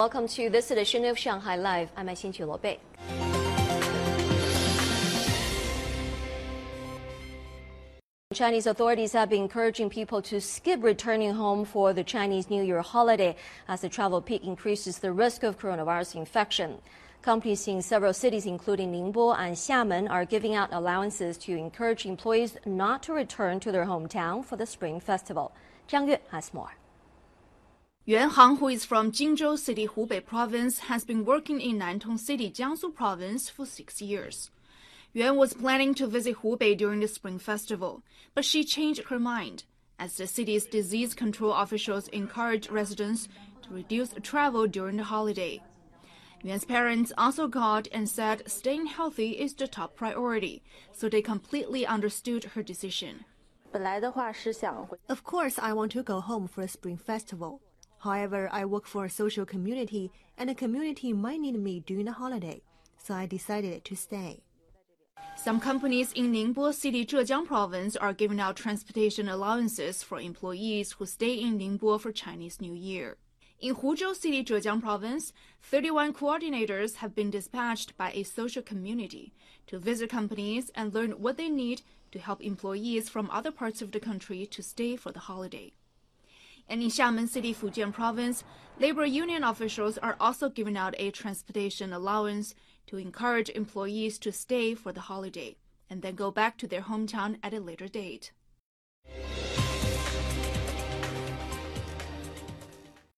Welcome to this edition of Shanghai Live. I'm Aixinjueluo Bei. Chinese authorities have been encouraging people to skip returning home for the Chinese New Year holiday as the travel peak increases the risk of coronavirus infection. Companies in several cities, including Ningbo and Xiamen, are giving out allowances to encourage employees not to return to their hometown for the Spring Festival. Zhang Yue has more. Yuan Hang, who is from Jingzhou City, Hubei Province, has been working in Nantong City, Jiangsu Province for six years. Yuan was planning to visit Hubei during the Spring Festival, but she changed her mind as the city's disease control officials encouraged residents to reduce travel during the holiday. Yuan's parents also called and said staying healthy is the top priority, so they completely understood her decision. Of course, I want to go home for the Spring Festival. However, I work for a social community, and the community might need me during the holiday, so I decided to stay. Some companies in Ningbo City, Zhejiang Province are giving out transportation allowances for employees who stay in Ningbo for Chinese New Year. In Huzhou City, Zhejiang Province, 31 coordinators have been dispatched by a social community to visit companies and learn what they need to help employees from other parts of the country to stay for the holiday. And in Xiamen City, Fujian Province, labor union officials are also giving out a transportation allowance to encourage employees to stay for the holiday and then go back to their hometown at a later date.